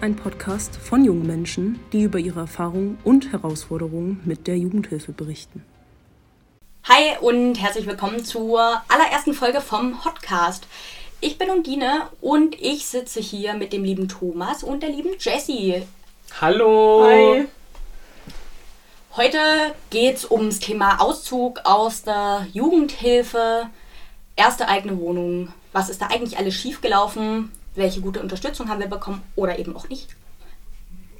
ein Podcast von jungen Menschen, die über ihre Erfahrungen und Herausforderungen mit der Jugendhilfe berichten. Hi und herzlich willkommen zur allerersten Folge vom Podcast. Ich bin Undine und ich sitze hier mit dem lieben Thomas und der lieben Jessie. Hallo! Hi! Heute geht es ums Thema Auszug aus der Jugendhilfe, erste eigene Wohnung. Was ist da eigentlich alles schiefgelaufen? Welche gute Unterstützung haben wir bekommen oder eben auch nicht?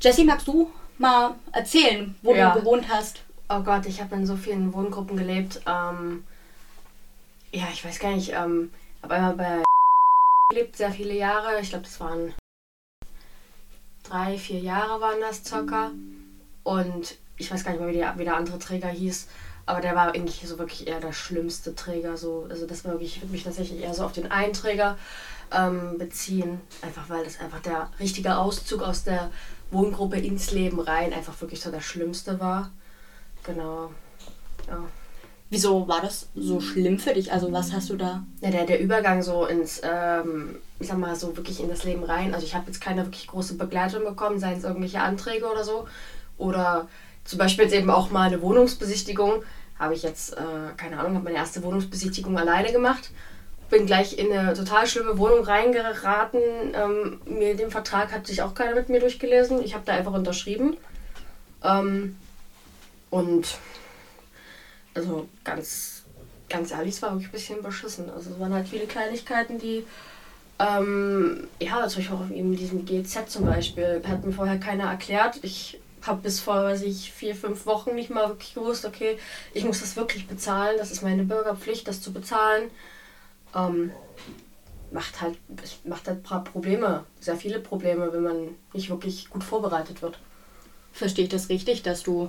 Jessie, magst du mal erzählen, wo ja. du gewohnt hast? Oh Gott, ich habe in so vielen Wohngruppen gelebt. Ähm, ja, ich weiß gar nicht. Ähm, habe einmal bei gelebt, sehr viele Jahre. Ich glaube, das waren drei, vier Jahre waren das circa. Und ich weiß gar nicht mehr, wie, die, wie der andere Träger hieß. Aber der war eigentlich so wirklich eher der schlimmste Träger. So. Also das war wirklich, ich würde mich tatsächlich eher so auf den einen Träger ähm, beziehen. Einfach weil das einfach der richtige Auszug aus der Wohngruppe ins Leben rein einfach wirklich so der schlimmste war. Genau. Ja. Wieso war das so schlimm für dich? Also was hast du da? Ja, der, der Übergang so ins, ähm, ich sag mal, so wirklich in das Leben rein. Also ich habe jetzt keine wirklich große Begleitung bekommen, seien es irgendwelche Anträge oder so. Oder zum Beispiel jetzt eben auch mal eine Wohnungsbesichtigung. Habe ich jetzt, äh, keine Ahnung, habe meine erste Wohnungsbesichtigung alleine gemacht. Bin gleich in eine total schlimme Wohnung reingeraten. Ähm, mir den Vertrag hat sich auch keiner mit mir durchgelesen. Ich habe da einfach unterschrieben. Ähm, und also ganz, ganz ehrlich, es war wirklich ein bisschen beschissen. Also es waren halt viele Kleinigkeiten, die, ähm, ja, zum Beispiel auch in diesem GZ zum Beispiel, hat mir vorher keiner erklärt. Ich habe bis vor, weiß ich, vier, fünf Wochen nicht mal wirklich gewusst, okay, ich muss das wirklich bezahlen, das ist meine Bürgerpflicht, das zu bezahlen. Ähm, macht halt, macht halt ein paar Probleme, sehr viele Probleme, wenn man nicht wirklich gut vorbereitet wird. Verstehe ich das richtig, dass du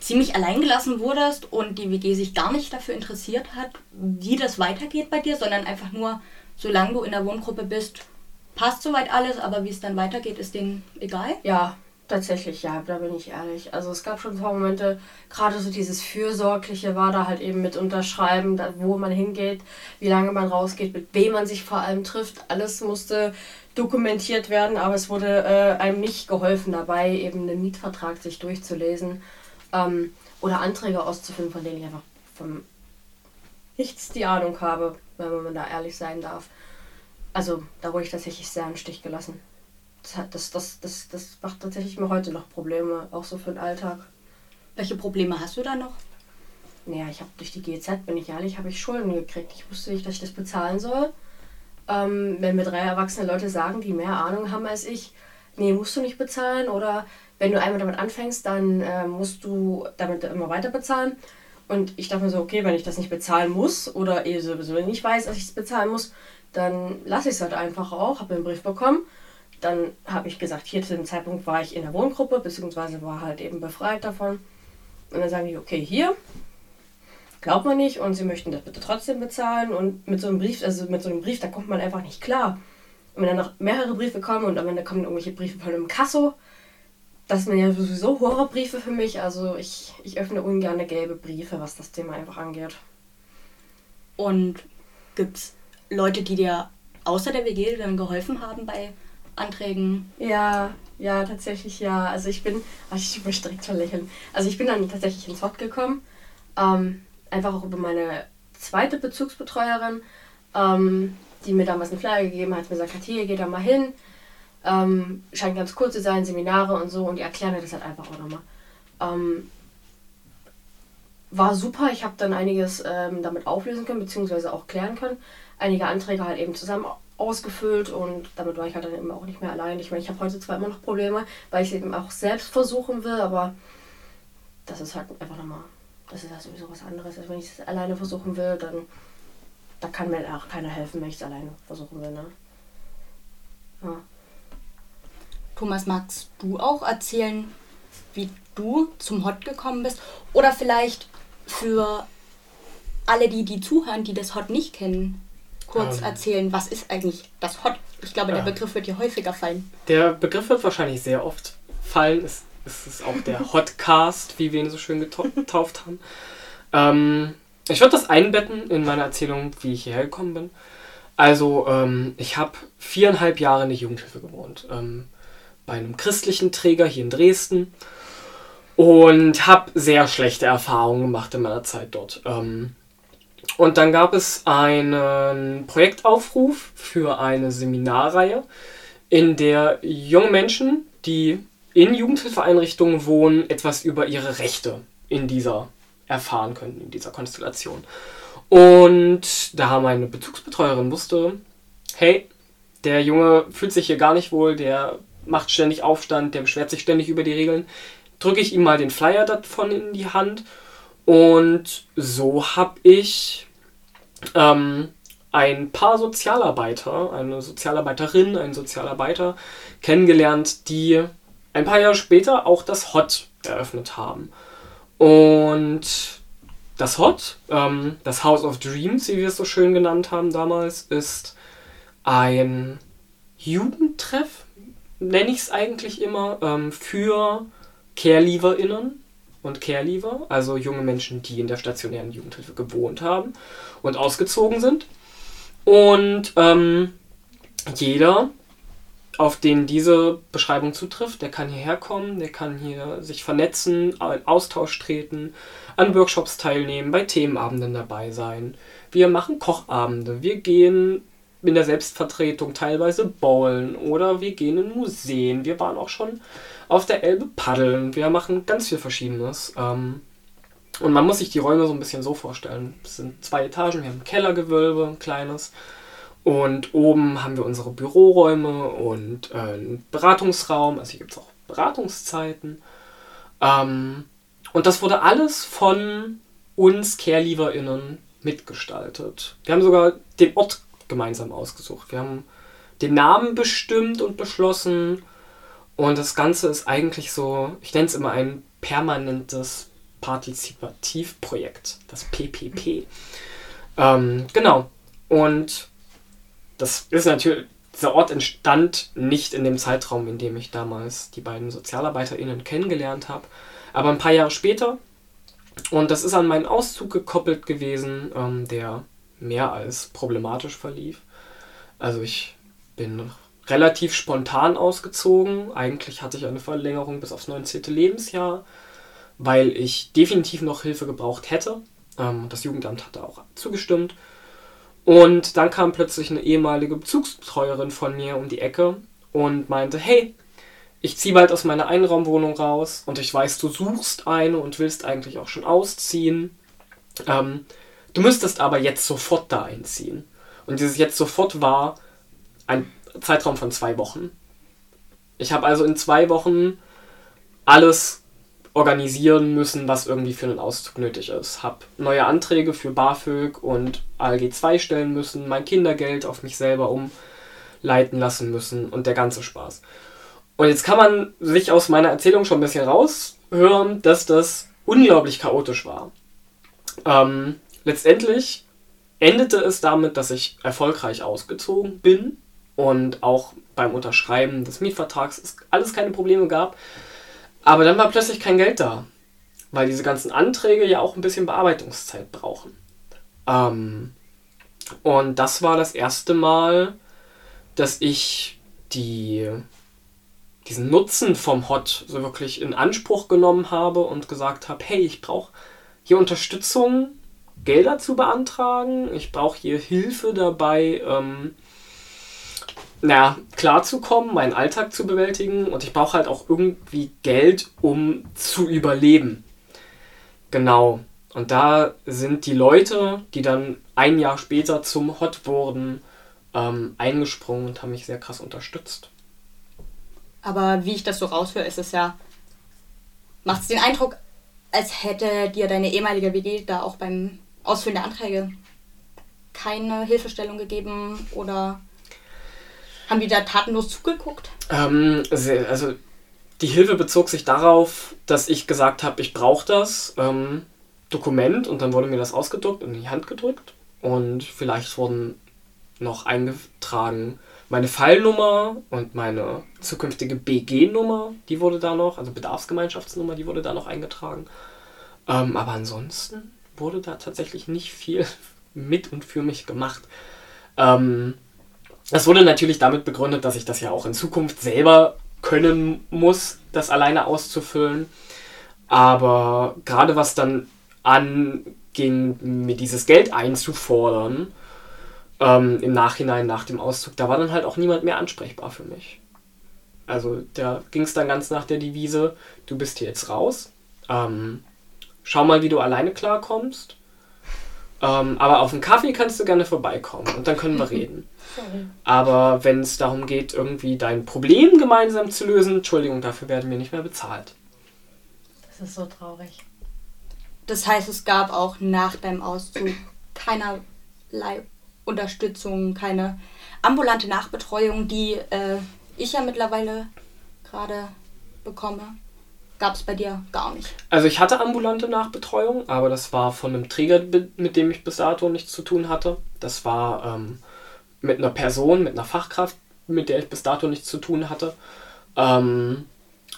ziemlich alleingelassen wurdest und die WG sich gar nicht dafür interessiert hat, wie das weitergeht bei dir, sondern einfach nur, solange du in der Wohngruppe bist, passt soweit alles, aber wie es dann weitergeht, ist denen egal? Ja, tatsächlich, ja, da bin ich ehrlich. Also es gab schon ein paar Momente, gerade so dieses Fürsorgliche war da halt eben mit unterschreiben, wo man hingeht, wie lange man rausgeht, mit wem man sich vor allem trifft. Alles musste dokumentiert werden, aber es wurde äh, einem nicht geholfen dabei, eben einen Mietvertrag sich durchzulesen ähm, oder Anträge auszufüllen, von denen ich einfach vom nichts die Ahnung habe, wenn man da ehrlich sein darf. Also da wurde ich tatsächlich sehr im Stich gelassen. Das, das, das, das macht tatsächlich mir heute noch Probleme, auch so für den Alltag. Welche Probleme hast du da noch? Naja, ich habe durch die GZ, bin ich ehrlich, habe ich Schulden gekriegt. Ich wusste nicht, dass ich das bezahlen soll. Ähm, wenn mir drei erwachsene Leute sagen, die mehr Ahnung haben als ich, nee, musst du nicht bezahlen oder wenn du einmal damit anfängst, dann äh, musst du damit immer weiter bezahlen. Und ich dachte mir so, okay, wenn ich das nicht bezahlen muss oder eh sowieso nicht weiß, dass ich es bezahlen muss, dann lasse ich es halt einfach auch, habe einen Brief bekommen. Dann habe ich gesagt, hier zu dem Zeitpunkt war ich in der Wohngruppe, beziehungsweise war halt eben befreit davon. Und dann sagen die, okay, hier, glaubt man nicht und sie möchten das bitte trotzdem bezahlen. Und mit so einem Brief, also mit so einem Brief, da kommt man einfach nicht klar. Und wenn dann noch mehrere Briefe kommen und am Ende kommen irgendwelche Briefe von einem Kasso, das sind ja sowieso Horrorbriefe für mich. Also ich, ich öffne ungern gelbe Briefe, was das Thema einfach angeht. Und gibt es Leute, die dir außer der WG dann geholfen haben bei Anträgen? Ja, ja, tatsächlich ja. Also ich bin, ach, ich muss direkt verlächeln. Also ich bin dann tatsächlich ins Hot gekommen. Ähm, einfach auch über meine zweite Bezugsbetreuerin, ähm, die mir damals einen Flyer gegeben hat, mir gesagt hat, hier, geh da mal hin. Ähm, scheint ganz kurz zu sein, Seminare und so, und die erklären mir das halt einfach auch nochmal. Ähm, war super, ich habe dann einiges ähm, damit auflösen können, beziehungsweise auch klären können. Einige Anträge halt eben zusammen ausgefüllt und damit war ich halt dann eben auch nicht mehr allein. Ich meine, ich habe heute zwar immer noch Probleme, weil ich es eben auch selbst versuchen will, aber das ist halt einfach nochmal, das ist ja sowieso was anderes. Also wenn ich es alleine versuchen will, dann da kann mir auch keiner helfen, wenn ich es alleine versuchen will. Ne? Ja. Thomas, magst du auch erzählen, wie du zum Hot gekommen bist? Oder vielleicht für alle, die, die zuhören, die das Hot nicht kennen, kurz ähm, erzählen, was ist eigentlich das Hot? Ich glaube, der Begriff wird hier häufiger fallen. Der Begriff wird wahrscheinlich sehr oft fallen. Es, es ist auch der Hotcast, wie wir ihn so schön getauft haben. Ähm, ich würde das einbetten in meine Erzählung, wie ich hierher gekommen bin. Also, ähm, ich habe viereinhalb Jahre in der Jugendhilfe gewohnt. Ähm, bei einem christlichen Träger hier in Dresden. Und habe sehr schlechte Erfahrungen gemacht in meiner Zeit dort. Ähm, und dann gab es einen Projektaufruf für eine Seminarreihe, in der junge Menschen, die in Jugendhilfeeinrichtungen wohnen, etwas über ihre Rechte in dieser erfahren könnten, in dieser Konstellation. Und da meine Bezugsbetreuerin wusste, hey, der Junge fühlt sich hier gar nicht wohl, der macht ständig Aufstand, der beschwert sich ständig über die Regeln, drücke ich ihm mal den Flyer davon in die Hand. Und so habe ich ähm, ein paar Sozialarbeiter, eine Sozialarbeiterin, einen Sozialarbeiter kennengelernt, die ein paar Jahre später auch das HOT eröffnet haben. Und das HOT, ähm, das House of Dreams, wie wir es so schön genannt haben damals, ist ein Jugendtreff, nenne ich es eigentlich immer, ähm, für CareLeaverInnen und Careleaver, also junge Menschen, die in der stationären Jugendhilfe gewohnt haben und ausgezogen sind. Und ähm, jeder, auf den diese Beschreibung zutrifft, der kann hierher kommen, der kann hier sich vernetzen, in Austausch treten, an Workshops teilnehmen, bei Themenabenden dabei sein. Wir machen Kochabende, wir gehen in der Selbstvertretung teilweise bowlen oder wir gehen in Museen. Wir waren auch schon auf der Elbe paddeln. Wir machen ganz viel Verschiedenes. Ähm, und man muss sich die Räume so ein bisschen so vorstellen. Es sind zwei Etagen, wir haben ein Kellergewölbe, ein kleines. Und oben haben wir unsere Büroräume und äh, einen Beratungsraum. Also hier gibt es auch Beratungszeiten. Ähm, und das wurde alles von uns CareLeaverInnen mitgestaltet. Wir haben sogar den Ort gemeinsam ausgesucht. Wir haben den Namen bestimmt und beschlossen. Und das Ganze ist eigentlich so, ich nenne es immer ein permanentes Partizipativprojekt, das PPP. Ähm, genau. Und das ist natürlich, dieser Ort entstand nicht in dem Zeitraum, in dem ich damals die beiden SozialarbeiterInnen kennengelernt habe, aber ein paar Jahre später. Und das ist an meinen Auszug gekoppelt gewesen, ähm, der mehr als problematisch verlief. Also ich bin relativ spontan ausgezogen. Eigentlich hatte ich eine Verlängerung bis aufs 19. Lebensjahr, weil ich definitiv noch Hilfe gebraucht hätte. Ähm, das Jugendamt hatte auch zugestimmt. Und dann kam plötzlich eine ehemalige Bezugsbetreuerin von mir um die Ecke und meinte, hey, ich ziehe bald aus meiner Einraumwohnung raus und ich weiß, du suchst eine und willst eigentlich auch schon ausziehen. Ähm, du müsstest aber jetzt sofort da einziehen. Und dieses jetzt sofort war ein Zeitraum von zwei Wochen. Ich habe also in zwei Wochen alles organisieren müssen, was irgendwie für einen Auszug nötig ist. Habe neue Anträge für BAföG und ALG 2 stellen müssen, mein Kindergeld auf mich selber umleiten lassen müssen und der ganze Spaß. Und jetzt kann man sich aus meiner Erzählung schon ein bisschen raushören, dass das unglaublich chaotisch war. Ähm, letztendlich endete es damit, dass ich erfolgreich ausgezogen bin und auch beim Unterschreiben des Mietvertrags es alles keine Probleme gab. Aber dann war plötzlich kein Geld da, weil diese ganzen Anträge ja auch ein bisschen Bearbeitungszeit brauchen. Ähm, und das war das erste Mal, dass ich die diesen Nutzen vom Hot so wirklich in Anspruch genommen habe und gesagt habe, hey, ich brauche hier Unterstützung, Gelder zu beantragen, ich brauche hier Hilfe dabei, ähm, naja, klarzukommen, meinen Alltag zu bewältigen und ich brauche halt auch irgendwie Geld, um zu überleben. Genau. Und da sind die Leute, die dann ein Jahr später zum Hot wurden, ähm, eingesprungen und haben mich sehr krass unterstützt. Aber wie ich das so raushöre, ist es ja, macht es den Eindruck, als hätte dir deine ehemalige WG da auch beim Ausfüllen der Anträge keine Hilfestellung gegeben oder haben die da tatenlos zugeguckt? Ähm, also die Hilfe bezog sich darauf, dass ich gesagt habe, ich brauche das ähm, Dokument und dann wurde mir das ausgedruckt und in die Hand gedrückt und vielleicht wurden noch eingetragen, meine Fallnummer und meine zukünftige BG-Nummer, die wurde da noch, also Bedarfsgemeinschaftsnummer, die wurde da noch eingetragen. Ähm, aber ansonsten wurde da tatsächlich nicht viel mit und für mich gemacht. Ähm, das wurde natürlich damit begründet, dass ich das ja auch in Zukunft selber können muss, das alleine auszufüllen. Aber gerade was dann anging, mir dieses Geld einzufordern, ähm, im Nachhinein nach dem Auszug, da war dann halt auch niemand mehr ansprechbar für mich. Also da ging es dann ganz nach der Devise, du bist hier jetzt raus, ähm, schau mal, wie du alleine klarkommst. Ähm, aber auf einen Kaffee kannst du gerne vorbeikommen und dann können wir reden. Aber wenn es darum geht, irgendwie dein Problem gemeinsam zu lösen, Entschuldigung, dafür werden wir nicht mehr bezahlt. Das ist so traurig. Das heißt, es gab auch nach deinem Auszug keinerlei Unterstützung, keine ambulante Nachbetreuung, die äh, ich ja mittlerweile gerade bekomme. Gab es bei dir gar nicht. Also ich hatte ambulante Nachbetreuung, aber das war von einem Träger, mit dem ich bis dato nichts zu tun hatte. Das war ähm, mit einer Person, mit einer Fachkraft, mit der ich bis dato nichts zu tun hatte. Ähm,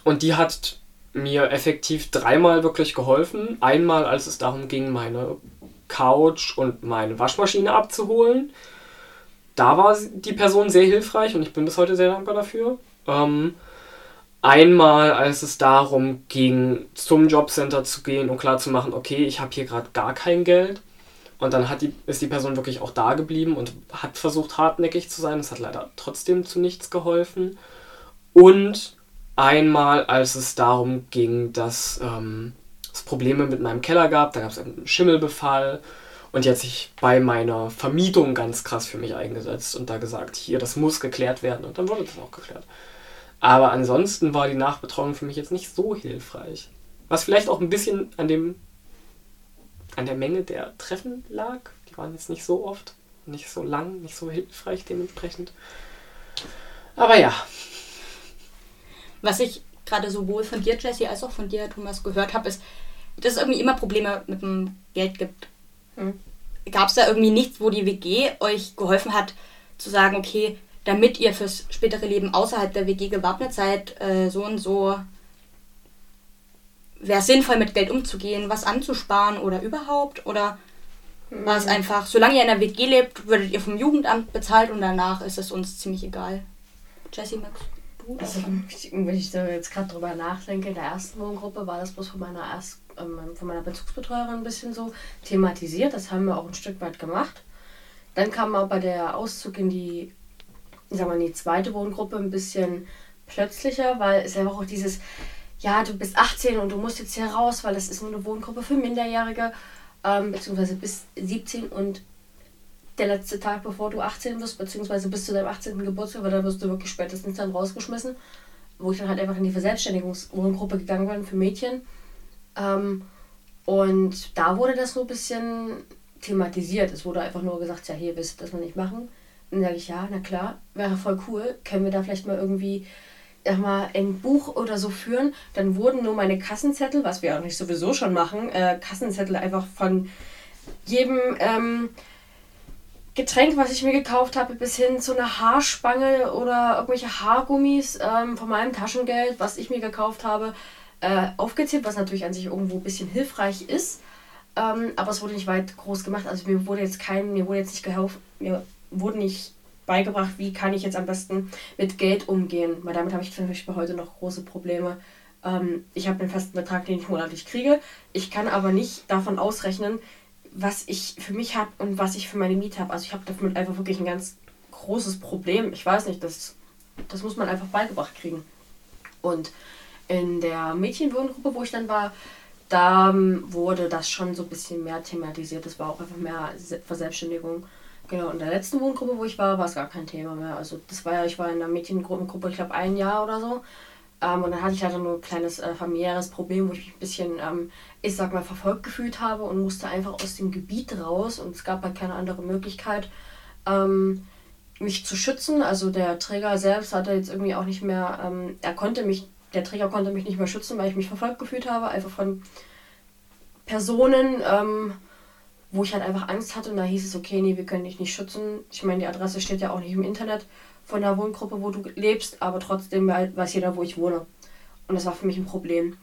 und die hat mir effektiv dreimal wirklich geholfen. Einmal, als es darum ging, meine Couch und meine Waschmaschine abzuholen. Da war die Person sehr hilfreich und ich bin bis heute sehr dankbar dafür. Ähm, Einmal, als es darum ging, zum Jobcenter zu gehen und klar zu machen, okay, ich habe hier gerade gar kein Geld. Und dann die, ist die Person wirklich auch da geblieben und hat versucht, hartnäckig zu sein. Das hat leider trotzdem zu nichts geholfen. Und einmal, als es darum ging, dass ähm, es Probleme mit meinem Keller gab, da gab es einen Schimmelbefall. Und die hat sich bei meiner Vermietung ganz krass für mich eingesetzt und da gesagt, hier, das muss geklärt werden. Und dann wurde das auch geklärt. Aber ansonsten war die Nachbetreuung für mich jetzt nicht so hilfreich. Was vielleicht auch ein bisschen an dem an der Menge der Treffen lag. Die waren jetzt nicht so oft, nicht so lang, nicht so hilfreich dementsprechend. Aber ja. Was ich gerade sowohl von dir, Jesse, als auch von dir, Thomas, gehört habe, ist, dass es irgendwie immer Probleme mit dem Geld gibt. Hm. Gab es da irgendwie nichts, wo die WG euch geholfen hat, zu sagen, okay, damit ihr fürs spätere Leben außerhalb der WG gewappnet seid, äh, so und so wäre es sinnvoll, mit Geld umzugehen, was anzusparen oder überhaupt? Oder mhm. war es einfach, solange ihr in der WG lebt, würdet ihr vom Jugendamt bezahlt und danach ist es uns ziemlich egal? Jessie, Max? Du? Also, wenn ich da jetzt gerade drüber nachdenke, in der ersten Wohngruppe war das bloß von meiner, Erst, ähm, von meiner Bezugsbetreuerin ein bisschen so thematisiert. Das haben wir auch ein Stück weit gemacht. Dann kam aber der Auszug in die ich sag mal, die zweite Wohngruppe ein bisschen plötzlicher, weil es einfach auch dieses, ja, du bist 18 und du musst jetzt hier raus, weil das ist nur eine Wohngruppe für Minderjährige, ähm, beziehungsweise bis 17 und der letzte Tag, bevor du 18 wirst, beziehungsweise bis zu deinem 18. Geburtstag, weil dann wirst du wirklich spätestens dann rausgeschmissen, wo ich dann halt einfach in die Verselbstständigungswohngruppe gegangen bin für Mädchen. Ähm, und da wurde das nur ein bisschen thematisiert. Es wurde einfach nur gesagt, ja, hier willst du das noch nicht machen. Dann sage ich, ja, na klar, wäre voll cool. Können wir da vielleicht mal irgendwie mal, ein Buch oder so führen? Dann wurden nur meine Kassenzettel, was wir auch nicht sowieso schon machen, äh, Kassenzettel einfach von jedem ähm, Getränk, was ich mir gekauft habe, bis hin zu einer Haarspange oder irgendwelche Haargummis ähm, von meinem Taschengeld, was ich mir gekauft habe, äh, aufgezählt, was natürlich an sich irgendwo ein bisschen hilfreich ist. Ähm, aber es wurde nicht weit groß gemacht. Also mir wurde jetzt kein, mir wurde jetzt nicht geholfen, mir wurde nicht beigebracht, wie kann ich jetzt am besten mit Geld umgehen, weil damit habe ich zum Beispiel heute noch große Probleme. Ähm, ich habe einen festen Betrag, den ich monatlich kriege. Ich kann aber nicht davon ausrechnen, was ich für mich habe und was ich für meine Miete habe. Also ich habe damit einfach wirklich ein ganz großes Problem. Ich weiß nicht, das, das muss man einfach beigebracht kriegen. Und in der Mädchenwohngruppe, wo ich dann war, da ähm, wurde das schon so ein bisschen mehr thematisiert. Das war auch einfach mehr Verselbstständigung. Genau, in der letzten Wohngruppe, wo ich war, war es gar kein Thema mehr. Also das war ja, ich war in einer Mädchengruppe, ich glaube ein Jahr oder so. Ähm, und dann hatte ich leider nur ein kleines äh, familiäres Problem, wo ich mich ein bisschen, ähm, ich sag mal, verfolgt gefühlt habe und musste einfach aus dem Gebiet raus und es gab halt keine andere Möglichkeit, ähm, mich zu schützen. Also der Träger selbst hatte jetzt irgendwie auch nicht mehr, ähm, er konnte mich, der Träger konnte mich nicht mehr schützen, weil ich mich verfolgt gefühlt habe, einfach von Personen, ähm, wo ich halt einfach Angst hatte und da hieß es, okay, nee, wir können dich nicht schützen. Ich meine, die Adresse steht ja auch nicht im Internet von der Wohngruppe, wo du lebst, aber trotzdem weiß jeder, wo ich wohne. Und das war für mich ein Problem.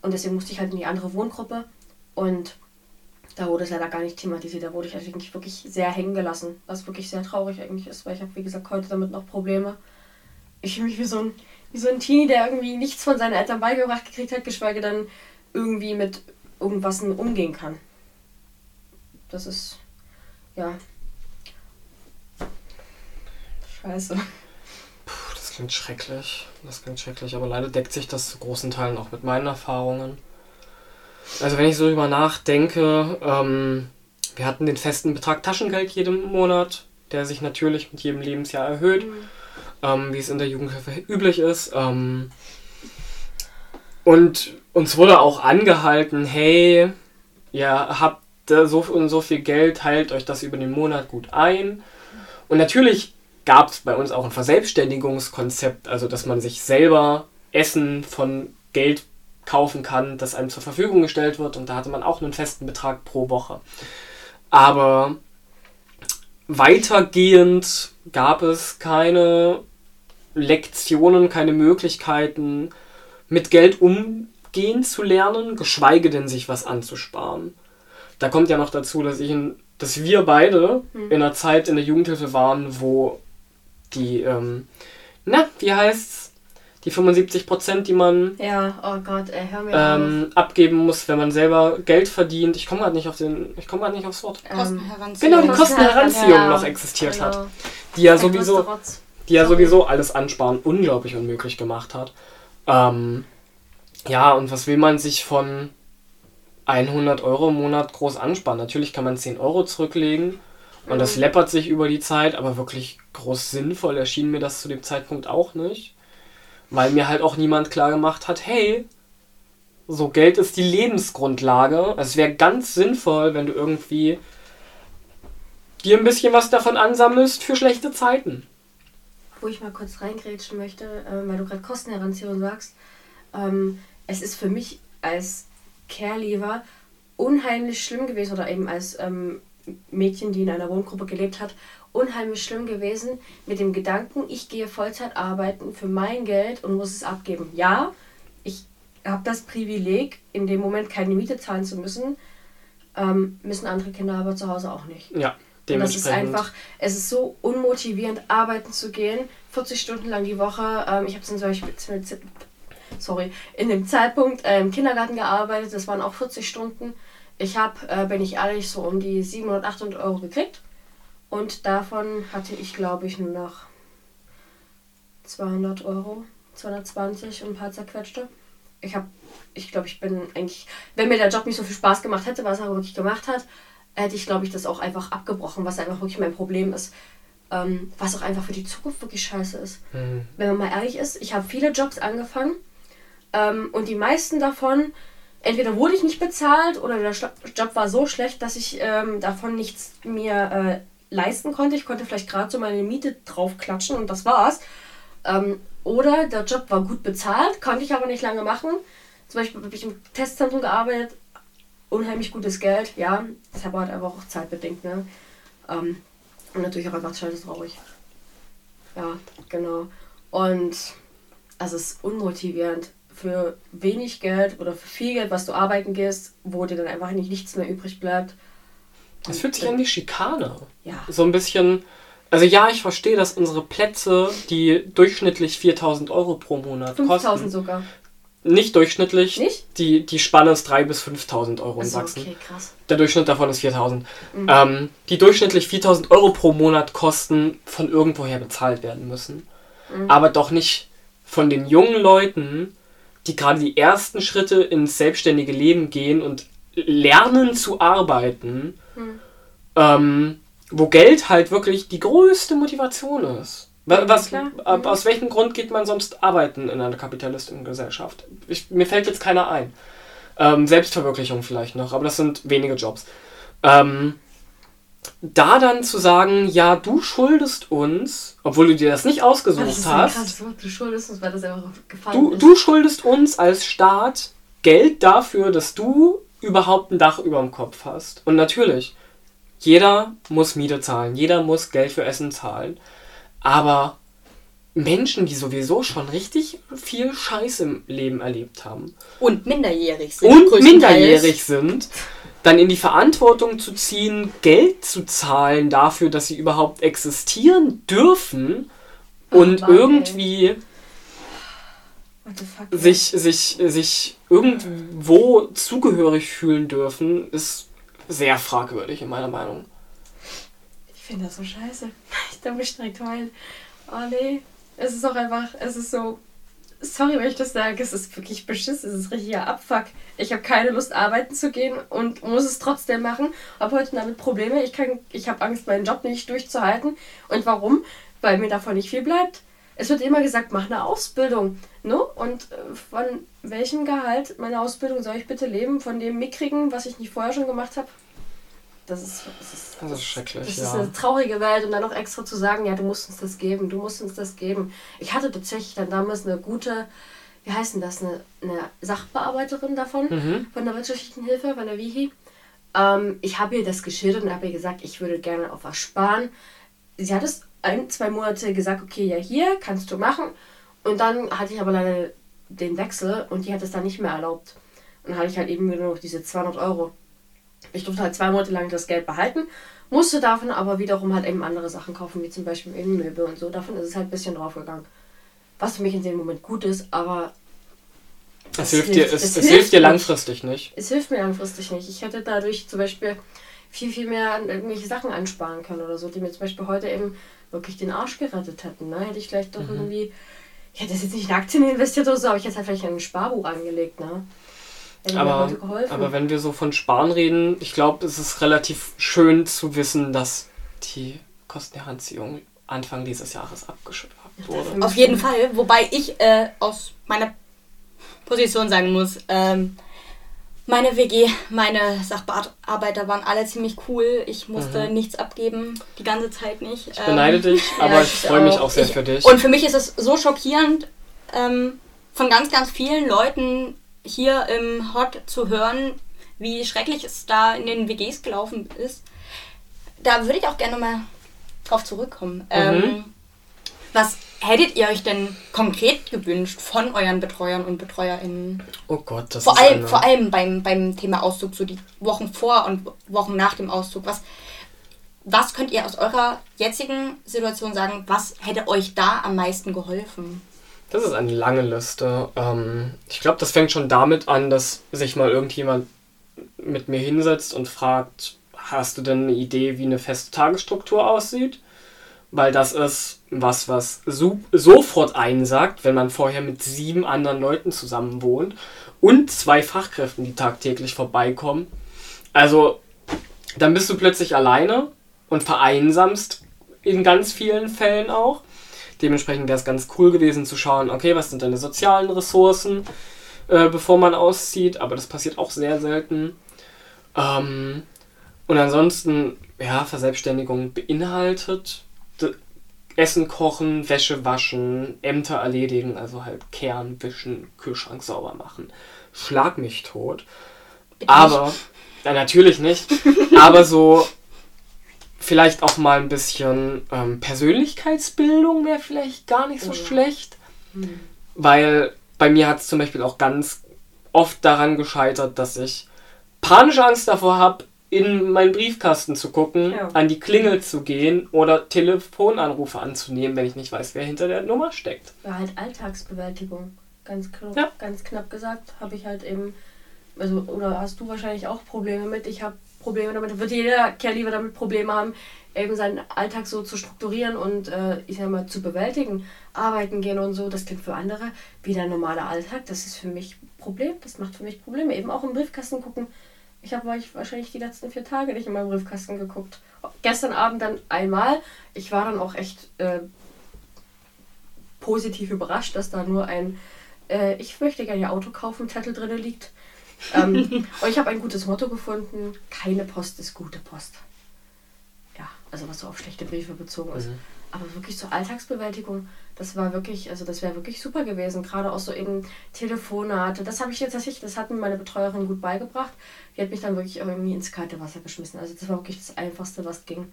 Und deswegen musste ich halt in die andere Wohngruppe und da wurde es leider gar nicht thematisiert. Da wurde ich eigentlich wirklich sehr hängen gelassen. Was wirklich sehr traurig eigentlich ist, weil ich habe, wie gesagt, heute damit noch Probleme. Ich fühle mich wie so, ein, wie so ein Teenie, der irgendwie nichts von seinen Eltern beigebracht gekriegt hat, geschweige denn irgendwie mit irgendwas umgehen kann. Das ist, ja. Scheiße. Puh, das klingt schrecklich. Das klingt schrecklich, aber leider deckt sich das zu großen Teilen auch mit meinen Erfahrungen. Also wenn ich so drüber nachdenke, ähm, wir hatten den festen Betrag Taschengeld jeden Monat, der sich natürlich mit jedem Lebensjahr erhöht, mhm. ähm, wie es in der Jugendhilfe üblich ist. Ähm, und uns wurde auch angehalten, hey, ihr habt so und so viel Geld, teilt euch das über den Monat gut ein. Und natürlich gab es bei uns auch ein Verselbstständigungskonzept, also dass man sich selber Essen von Geld kaufen kann, das einem zur Verfügung gestellt wird. Und da hatte man auch einen festen Betrag pro Woche. Aber weitergehend gab es keine Lektionen, keine Möglichkeiten, mit Geld umgehen zu lernen, geschweige denn sich was anzusparen. Da kommt ja noch dazu, dass ich in, dass wir beide hm. in einer Zeit in der Jugendhilfe waren, wo die, ähm, na, wie heißt's? die 75 Prozent, die man ja, oh Gott, ey, hör mir ähm, abgeben muss, wenn man selber Geld verdient. Ich komme gerade nicht auf den, ich komme gerade nicht aufs Wort. Ähm, Kostenheranziehung. Genau, die Kostenheranziehung ja, noch existiert genau. hat, die ja sowieso, die ja sowieso alles ansparen unglaublich unmöglich gemacht hat. Ähm, ja, und was will man sich von 100 Euro im Monat groß ansparen? Natürlich kann man 10 Euro zurücklegen und das mhm. läppert sich über die Zeit, aber wirklich groß sinnvoll erschien mir das zu dem Zeitpunkt auch nicht. Weil mir halt auch niemand klar gemacht hat, hey, so Geld ist die Lebensgrundlage. Also es wäre ganz sinnvoll, wenn du irgendwie dir ein bisschen was davon ansammelst für schlechte Zeiten. Wo ich mal kurz reingrätschen möchte, äh, weil du gerade Kostenheranziehung sagst. Ähm, es ist für mich als Care-Leaver unheimlich schlimm gewesen oder eben als ähm, Mädchen, die in einer Wohngruppe gelebt hat, unheimlich schlimm gewesen mit dem Gedanken, ich gehe Vollzeit arbeiten für mein Geld und muss es abgeben. Ja, ich habe das Privileg, in dem Moment keine Miete zahlen zu müssen, ähm, müssen andere Kinder aber zu Hause auch nicht. Ja, dementsprechend. Und das ist einfach, es ist so unmotivierend, arbeiten zu gehen, 40 Stunden lang die Woche. Ähm, ich habe zum Beispiel sorry, in dem Zeitpunkt äh, im Kindergarten gearbeitet, das waren auch 40 Stunden. Ich habe, äh, bin ich ehrlich, so um die 700, 800 Euro gekriegt. Und davon hatte ich, glaube ich, nur noch 200 Euro, 220 und ein paar zerquetschte. Ich habe, ich glaube, ich bin eigentlich, wenn mir der Job nicht so viel Spaß gemacht hätte, was er wirklich gemacht hat, hätte ich, glaube ich, das auch einfach abgebrochen, was einfach wirklich mein Problem ist. Ähm, was auch einfach für die Zukunft wirklich scheiße ist. Mhm. Wenn man mal ehrlich ist, ich habe viele Jobs angefangen ähm, und die meisten davon, entweder wurde ich nicht bezahlt oder der Job war so schlecht, dass ich ähm, davon nichts mir äh, leisten konnte. Ich konnte vielleicht gerade so meine Miete draufklatschen und das war's. Ähm, oder der Job war gut bezahlt, konnte ich aber nicht lange machen. Zum Beispiel habe ich im Testzentrum gearbeitet, unheimlich gutes Geld, ja. Das war halt einfach auch zeitbedingt, ne? Ähm, und natürlich auch einfach scheiße traurig. Ja, genau. Und also es ist unmotivierend für wenig Geld oder für viel Geld, was du arbeiten gehst, wo dir dann einfach nicht nichts mehr übrig bleibt. Es fühlt sich an wie Schikane. Ja. So ein bisschen. Also ja, ich verstehe, dass unsere Plätze, die durchschnittlich 4000 Euro pro Monat 5000 kosten. 5000 sogar. Nicht durchschnittlich. Nicht? Die, die Spanne ist 3.000 bis 5.000 Euro in also, Sachsen. Okay, krass. Der Durchschnitt davon ist 4.000. Mhm. Ähm, die durchschnittlich 4.000 Euro pro Monat kosten, von irgendwoher bezahlt werden müssen. Mhm. Aber doch nicht von den jungen Leuten, die gerade die ersten Schritte ins selbstständige Leben gehen und lernen zu arbeiten, hm. ähm, wo Geld halt wirklich die größte Motivation ist. Was, ja, mhm. Aus welchem Grund geht man sonst arbeiten in einer kapitalistischen Gesellschaft? Ich, mir fällt jetzt keiner ein. Ähm, Selbstverwirklichung vielleicht noch, aber das sind wenige Jobs. Ähm, da dann zu sagen, ja, du schuldest uns, obwohl du dir das nicht ausgesucht das hast. Du schuldest uns, weil das einfach gefallen du, ist. Du schuldest uns als Staat Geld dafür, dass du überhaupt ein Dach über dem Kopf hast. Und natürlich, jeder muss Miete zahlen, jeder muss Geld für Essen zahlen. Aber Menschen, die sowieso schon richtig viel Scheiß im Leben erlebt haben. Und minderjährig sind. Und minderjährig sind. dann in die Verantwortung zu ziehen, Geld zu zahlen dafür, dass sie überhaupt existieren dürfen und Mann, irgendwie sich, sich, sich irgendwo zugehörig fühlen dürfen, ist sehr fragwürdig in meiner Meinung. Ich finde das so scheiße. Ich da muss ich direkt heulen. Oh nee. Es ist auch einfach, es ist so. Sorry, wenn ich das sage, es ist wirklich beschissen, es ist richtiger Abfuck. Ich habe keine Lust, arbeiten zu gehen und muss es trotzdem machen. Habe heute damit Probleme. Ich, ich habe Angst, meinen Job nicht durchzuhalten. Und warum? Weil mir davon nicht viel bleibt. Es wird immer gesagt, mach eine Ausbildung. Ne? Und äh, von welchem Gehalt meiner Ausbildung soll ich bitte leben? Von dem mickrigen, was ich nicht vorher schon gemacht habe? Das ist, das ist, Das ist schrecklich, das ja. ist eine traurige Welt und dann noch extra zu sagen, ja, du musst uns das geben, du musst uns das geben. Ich hatte tatsächlich dann damals eine gute, wie heißt denn das, eine, eine Sachbearbeiterin davon, Mhm. von der wirtschaftlichen Hilfe, von der WIHI. Ähm, ich habe ihr das geschildert und habe ihr gesagt, ich würde gerne auf was sparen. Sie hat es ein, zwei Monate gesagt, okay, ja, hier kannst du machen. Und dann hatte ich aber leider den Wechsel und die hat es dann nicht mehr erlaubt. Und dann hatte ich halt eben nur noch diese 200 Euro. Ich durfte halt zwei Monate lang das Geld behalten, musste davon aber wiederum halt eben andere Sachen kaufen, wie zum Beispiel eben Möbel und so. Davon ist es halt ein bisschen draufgegangen. Was für mich in dem Moment gut ist, aber Es Das hilft dir, hilft- es, es hilft hilft dir langfristig nicht. es hilft mir langfristig nicht. Ich hätte dadurch zum Beispiel viel, viel mehr an irgendwelche Sachen ansparen können oder so, die mir zum Beispiel heute eben wirklich den Arsch gerettet hätten. Ne? Hätte ich vielleicht Mhm. doch irgendwie, ich hätte das jetzt nicht in Aktien investiert oder so, aber ich hätte halt vielleicht in ein Sparbuch angelegt. Ne? Aber, heute geholfen. aber wenn wir so von Sparen reden, ich glaube, es ist relativ schön zu wissen, dass die Kostenheranziehung Anfang dieses Jahres abgeschafft wurde. Auf jeden Fall, wobei ich äh, aus meiner Position sagen muss, ähm, meine WG, meine Sachbearbeiter waren alle ziemlich cool. Ich musste nichts abgeben, die ganze Zeit nicht. Mhm. Ich beneide dich, aber ja, ich freue mich auch. auch sehr Ich- für dich. Und für mich ist es so schockierend, ähm, von ganz, ganz vielen Leuten hier im Hot zu hören, wie schrecklich es da in den WGs gelaufen ist. Da würde ich auch gerne mal drauf zurückkommen. Ähm, was hättet ihr euch denn konkret gewünscht von euren Betreuern und BetreuerInnen? oh Gott, das Vor ist allem, eine, vor allem beim, beim Thema Auszug, so die Wochen vor und Wochen nach dem Auszug. Was, was könnt ihr aus eurer jetzigen Situation sagen, was hätte euch da am meisten geholfen? Das ist eine lange Liste. Ähm, ich glaube, das fängt schon damit an, dass sich mal irgendjemand mit mir hinsetzt und fragt, hast du denn eine Idee, wie eine feste Tagesstruktur aussieht? Weil das ist was, was so, sofort einsagt, wenn man vorher mit sieben anderen Leuten zusammen wohnt und zwei Fachkräften, die tagtäglich vorbeikommen. Also, dann bist du plötzlich alleine und vereinsamst in ganz vielen Fällen auch. Dementsprechend wäre es ganz cool gewesen zu schauen, okay, was sind deine sozialen Ressourcen, äh, bevor man auszieht, aber das passiert auch sehr selten. Ähm, und ansonsten, ja, Verselbstständigung beinhaltet Essen kochen, Wäsche waschen, Ämter erledigen, also halt kehren, wischen, Kühlschrank sauber machen. Schlag mich tot. Aber, ja, natürlich nicht, aber so vielleicht auch mal ein bisschen ähm, Persönlichkeitsbildung wäre vielleicht gar nicht so Oh ja. schlecht. Weil bei mir hat es zum Beispiel auch ganz oft daran gescheitert, dass ich panische Angst davor habe, in meinen Briefkasten zu gucken, Ja. an die Klingel zu gehen oder Telefonanrufe anzunehmen, wenn ich nicht weiß, wer hinter der Nummer steckt. Ja, halt Alltagsbewältigung. Ganz, knapp, Ja. ganz knapp gesagt, habe ich halt eben, also, oder hast du wahrscheinlich auch Probleme mit. Ich habe Probleme damit, wird jeder Kerl lieber damit Probleme haben, eben seinen Alltag so zu strukturieren und, äh, ich sag mal, zu bewältigen. Arbeiten gehen und so, das klingt für andere wie der normale Alltag. Das ist für mich ein Problem, das macht für mich Probleme. Eben auch im Briefkasten gucken. Ich habe wahrscheinlich die letzten vier Tage nicht in meinem Briefkasten geguckt. Gestern Abend dann einmal. Ich war dann auch echt äh, positiv überrascht, dass da nur ein äh, Ich möchte gerne ihr Auto kaufen Zettel drin liegt. Ähm, und ich habe ein gutes Motto gefunden: Keine Post ist gute Post. Ja, also was so auf schlechte Briefe bezogen ist. Mhm. Aber wirklich zur Alltagsbewältigung, das war wirklich, also das wäre wirklich super gewesen. Gerade auch so eben Telefonate. Das habe ich jetzt tatsächlich, das hat mir meine Betreuerin gut beigebracht. Die hat mich dann wirklich irgendwie ins kalte Wasser geschmissen. Also das war wirklich das Einfachste, was ging.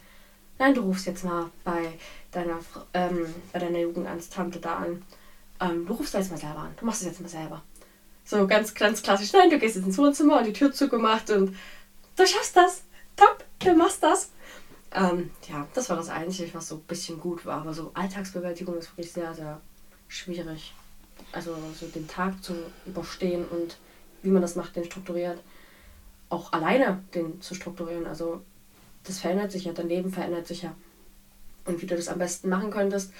Nein, du rufst jetzt mal bei deiner, ähm, bei deiner Jugendamtstante da an. Ähm, du rufst da jetzt mal selber an. Du machst es jetzt mal selber. So ganz, ganz klassisch. Nein, du gehst ins Wohnzimmer und die Tür zugemacht und du schaffst das. Top, du machst das. Ähm, ja, das war das Einzige, was so ein bisschen gut war. Aber so Alltagsbewältigung ist wirklich sehr, sehr schwierig. Also so den Tag zu überstehen und wie man das macht, den strukturiert. Auch alleine den zu strukturieren. Also das verändert sich ja, dein Leben verändert sich ja. Und wie du das am besten machen könntest,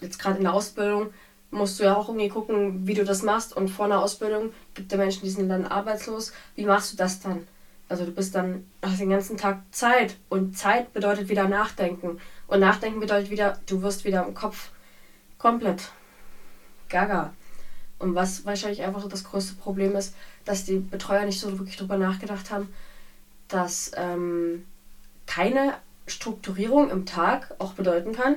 jetzt gerade in der Ausbildung, musst du ja auch irgendwie gucken, wie du das machst. Und vor einer Ausbildung gibt es Menschen, die sind dann arbeitslos. Wie machst du das dann? Also du bist dann, hast den ganzen Tag Zeit. Und Zeit bedeutet wieder Nachdenken. Und Nachdenken bedeutet wieder, du wirst wieder im Kopf komplett gaga. Und was wahrscheinlich einfach das größte Problem ist, dass die Betreuer nicht so wirklich drüber nachgedacht haben, dass ähm, keine Strukturierung im Tag auch bedeuten kann,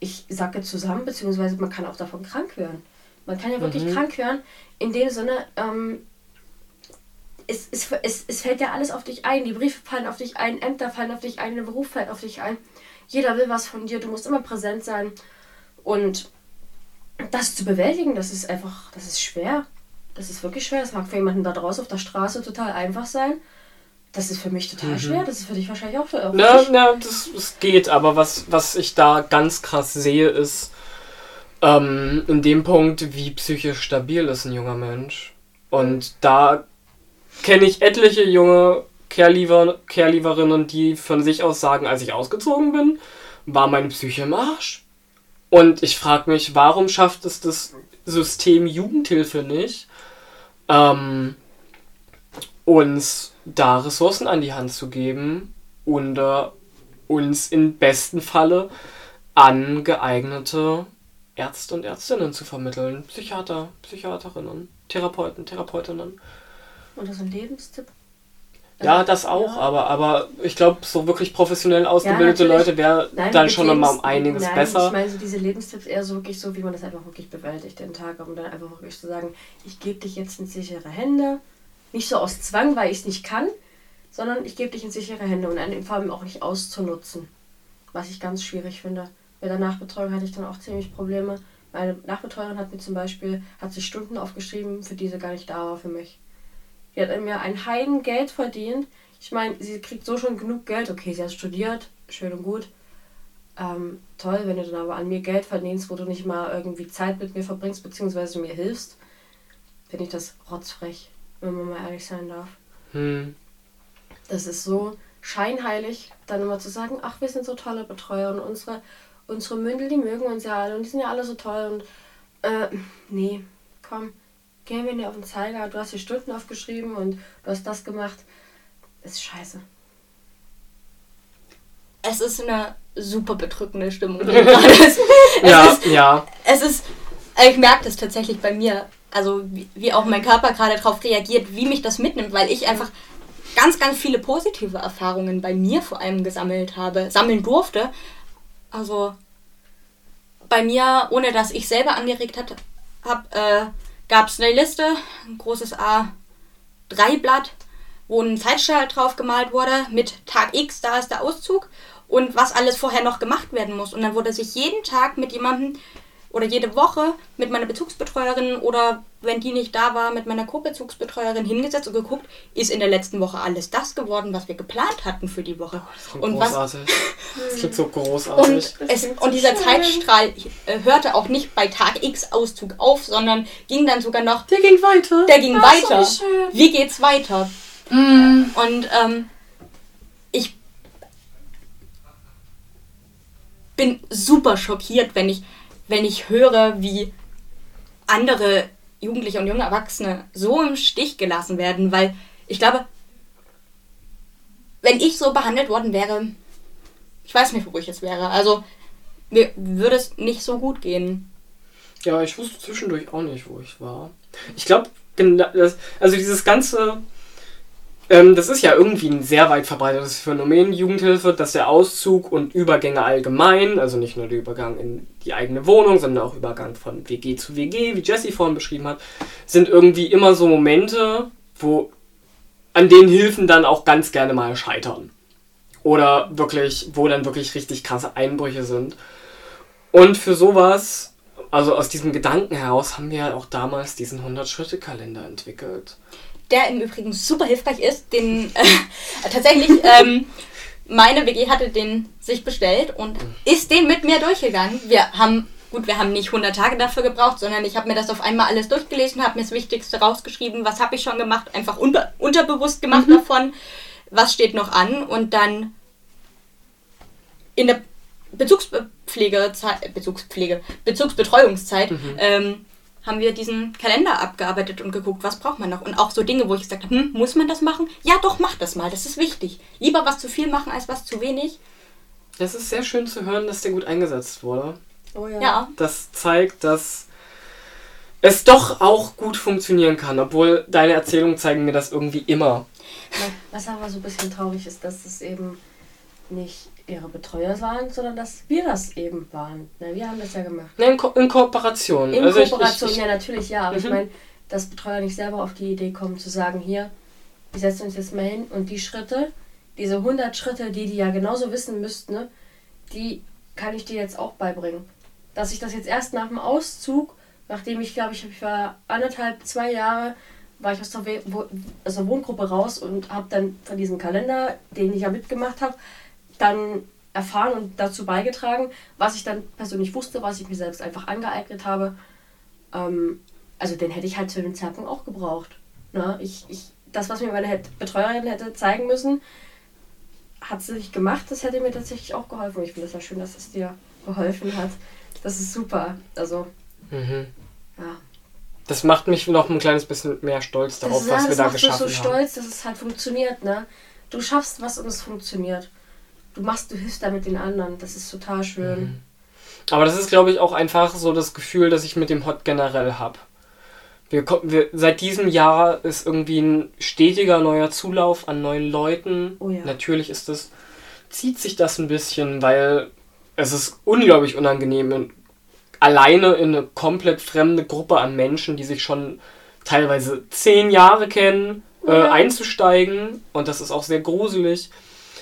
ich sacke zusammen, beziehungsweise man kann auch davon krank werden. Man kann ja wirklich Mhm. krank werden. In dem Sinne, ähm, es, es, es, es fällt ja alles auf dich ein. Die Briefe fallen auf dich ein, Ämter fallen auf dich ein, der Beruf fällt auf dich ein. Jeder will was von dir, du musst immer präsent sein. Und das zu bewältigen, das ist einfach, das ist schwer. Das ist wirklich schwer. Das mag für jemanden da draußen auf der Straße total einfach sein. Das ist für mich total Mhm. schwer. Das ist für dich wahrscheinlich auch für Na, na, das, das geht, aber was, was ich da ganz krass sehe, ist ähm, in dem Punkt, wie psychisch stabil ist ein junger Mensch. Und da kenne ich etliche junge Care-Leaver- Care-Leaverinnen, die von sich aus sagen, als ich ausgezogen bin, war meine Psyche im Arsch. Und ich frage mich, warum schafft es das System Jugendhilfe nicht, ähm, uns da Ressourcen an die Hand zu geben und äh, uns im besten Falle an geeignete Ärzte und Ärztinnen zu vermitteln. Psychiater, Psychiaterinnen, Therapeuten, Therapeutinnen. Oder so ein Lebenstipp. Ja, das auch, Ja. aber, aber ich glaube, so wirklich professionell ausgebildete natürlich. Leute wäre dann schon nochmal um Lebens- einiges Nein, besser. Ich meine, so diese Lebenstipps eher so wirklich so, wie man das einfach wirklich bewältigt den Tag, um dann einfach wirklich zu sagen, ich gebe dich jetzt in sichere Hände. Nicht so aus Zwang, weil ich es nicht kann, sondern ich gebe dich in sichere Hände und vor allem auch nicht auszunutzen. Was ich ganz schwierig finde. Bei der Nachbetreuung hatte ich dann auch ziemlich Probleme. Meine Nachbetreuerin hat mir zum Beispiel, hat sich Stunden aufgeschrieben, für die sie gar nicht da war für mich. Die hat mir ein Heiden Geld verdient. Ich meine, sie kriegt so schon genug Geld. Okay, sie hat studiert, schön und gut. Ähm, toll, wenn du dann aber an mir Geld verdienst, wo du nicht mal irgendwie Zeit mit mir verbringst, beziehungsweise mir hilfst, finde ich das rotzfrech, wenn man mal ehrlich sein darf. Hm. Das ist so scheinheilig, dann immer zu sagen, ach, wir sind so tolle Betreuer und unsere, unsere Mündel, die mögen uns ja alle und die sind ja alle so toll und äh, nee, komm, geh mir nicht auf den Zeiger, du hast die Stunden aufgeschrieben und du hast das gemacht. Das ist scheiße. Es ist eine super bedrückende Stimmung. es, Ja, ist, ja. es ist, ich merke das tatsächlich bei mir, also wie, wie auch mein Körper gerade darauf reagiert, wie mich das mitnimmt, weil ich einfach ganz, ganz viele positive Erfahrungen bei mir vor allem gesammelt habe, sammeln durfte. Also bei mir, ohne dass ich selber angeregt habe, hab, äh, gab es eine Liste, ein großes A3-Blatt, wo ein Zeitstrahl drauf gemalt wurde mit Tag X, da ist der Auszug und was alles vorher noch gemacht werden muss. Und dann wurde sich jeden Tag mit jemandem oder jede Woche mit meiner Bezugsbetreuerin oder wenn die nicht da war, mit meiner Co-Bezugsbetreuerin hingesetzt und geguckt, ist in der letzten Woche alles das geworden, was wir geplant hatten für die Woche. Das klingt und was großartig. Das klingt so großartig. und, Das es, und so dieser schön. Zeitstrahl äh, hörte auch nicht bei Tag X Auszug auf, sondern ging dann sogar noch, Der ging weiter. der ging Ach, so weiter. schön. Wie geht's weiter? Und ähm, ich bin super schockiert, wenn ich, wenn ich höre, wie andere Jugendliche und junge Erwachsene so im Stich gelassen werden, weil ich glaube, wenn ich so behandelt worden wäre, ich weiß nicht, wo ich jetzt wäre. Also mir würde es nicht so gut gehen. Ja, ich wusste zwischendurch auch nicht, wo ich war. Ich glaube, also dieses ganze, ähm, das ist ja irgendwie ein sehr weit verbreitetes Phänomen, Jugendhilfe, dass der Auszug und Übergänge allgemein, also nicht nur der Übergang in die eigene Wohnung, sondern auch Übergang von WG zu WG, wie Jessie vorhin beschrieben hat, sind irgendwie immer so Momente, wo an denen Hilfen dann auch ganz gerne mal scheitern. Oder wirklich, wo dann wirklich richtig krasse Einbrüche sind. Und für sowas, also aus diesem Gedanken heraus, haben wir ja auch damals diesen 100-Schritte-Kalender entwickelt. Der im Übrigen super hilfreich ist, den äh, tatsächlich ähm, meine WG hatte den sich bestellt und ist den mit mir durchgegangen. Wir haben, gut, wir haben nicht 100 Tage dafür gebraucht, sondern ich habe mir das auf einmal alles durchgelesen, habe mir das Wichtigste rausgeschrieben, was habe ich schon gemacht, einfach unter, unterbewusst gemacht mhm. davon, was steht noch an und dann in der Bezugspflegezeit, Bezugspflege, Bezugsbetreuungszeit mhm. ähm, haben wir diesen Kalender abgearbeitet und geguckt, was braucht man noch. Und auch so Dinge, wo ich gesagt habe, hm, muss man das machen? Ja, doch, mach das mal, das ist wichtig. Lieber was zu viel machen als was zu wenig. Das ist sehr schön zu hören, dass der gut eingesetzt wurde. Oh ja. ja. Das zeigt, dass es doch auch gut funktionieren kann, obwohl deine Erzählungen zeigen mir das irgendwie immer. Was aber so ein bisschen traurig ist, dass es eben nicht ihre Betreuer waren, sondern dass wir das eben waren. Na, wir haben das ja gemacht. In, Ko in, Kooperation. In also Kooperation, ich, ich, ja natürlich, ja. Aber mhm. ich meine, dass Betreuer nicht selber auf die Idee kommen zu sagen, hier, wir setzen uns jetzt mal hin und die Schritte, diese 100 Schritte, die die ja genauso wissen müssten, ne, die kann ich dir jetzt auch beibringen. Dass ich das jetzt erst nach dem Auszug, nachdem ich glaube, ich, ich war anderthalb, zwei Jahre, war ich aus der, aus der Wohngruppe raus und habe dann von diesem Kalender, den ich ja mitgemacht habe, dann erfahren und dazu beigetragen, was ich dann persönlich wusste, was ich mir selbst einfach angeeignet habe. Ähm, also den hätte ich halt zu dem Zeitpunkt auch gebraucht. Ne? Ich, ich, das, was mir meine Betreuerin hätte zeigen müssen, hat sie nicht gemacht. Das hätte mir tatsächlich auch geholfen. Ich finde es ja schön, dass es dir geholfen hat. Das ist super. Also, mhm. ja. Das macht mich noch ein kleines bisschen mehr stolz darauf, das, was ja, wir da geschaffen haben. Ich bin so stolz, dass es halt funktioniert. Ne? Du schaffst was und es funktioniert du machst, du hilfst damit den anderen. Das ist total schön. Mhm. Aber das ist, glaube ich, auch einfach so das Gefühl, das ich mit dem Hot generell habe. Wir, wir, seit diesem Jahr ist irgendwie ein stetiger neuer Zulauf an neuen Leuten. Oh ja. Natürlich ist das, zieht sich das ein bisschen, weil es ist unglaublich unangenehm, alleine in eine komplett fremde Gruppe an Menschen, die sich schon teilweise zehn Jahre kennen, ja. äh, einzusteigen. Und das ist auch sehr gruselig.